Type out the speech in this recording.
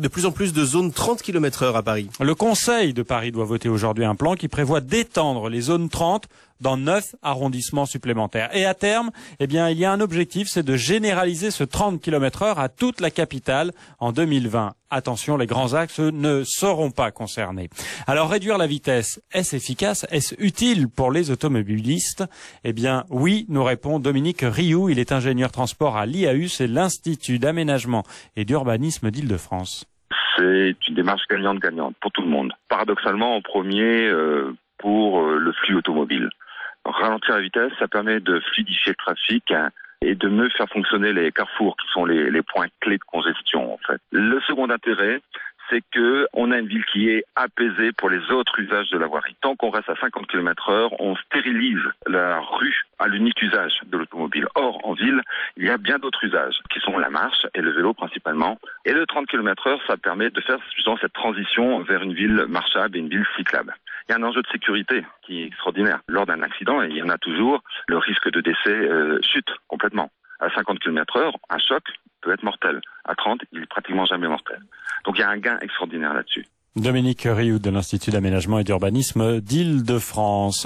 de plus en plus de zones 30 km heure à Paris. Le Conseil de Paris doit voter aujourd'hui un plan qui prévoit d'étendre les zones 30 dans neuf arrondissements supplémentaires. Et à terme, eh bien, il y a un objectif, c'est de généraliser ce 30 km heure à toute la capitale en 2020. Attention, les grands axes ne seront pas concernés. Alors, réduire la vitesse, est-ce efficace? Est-ce utile pour les automobilistes? Eh bien, oui, nous répond Dominique Rioux. Il est ingénieur transport à l'IAU, c'est l'Institut d'aménagement et d'urbanisme d'Île-de-France. C'est une démarche gagnante-gagnante pour tout le monde. Paradoxalement, en premier, euh, pour euh, le flux automobile. Ralentir la vitesse, ça permet de fluidifier le trafic hein, et de mieux faire fonctionner les carrefours qui sont les, points clés de congestion en fait. Le second intérêt, c'est que on a une ville qui est apaisée pour les autres usages de la voirie. Tant qu'on reste à 50 km heure, on stérilise la rue à l'unique usage de l'automobile. Or, en ville, il y a bien d'autres usages, qui sont la marche et le vélo principalement. Et le 30 km heure, ça permet de faire justement cette transition vers une ville marchable et une ville cyclable. Il y a un enjeu de sécurité qui est extraordinaire. Lors d'un accident, il y en a toujours, le risque de décès euh, chute complètement. À 50 km heure, un choc peut être mortel. À 30, il est pratiquement jamais mortel. Donc il y a un gain extraordinaire là-dessus. Dominique Rioux de l'Institut d'aménagement et d'urbanisme d'Île-de-France.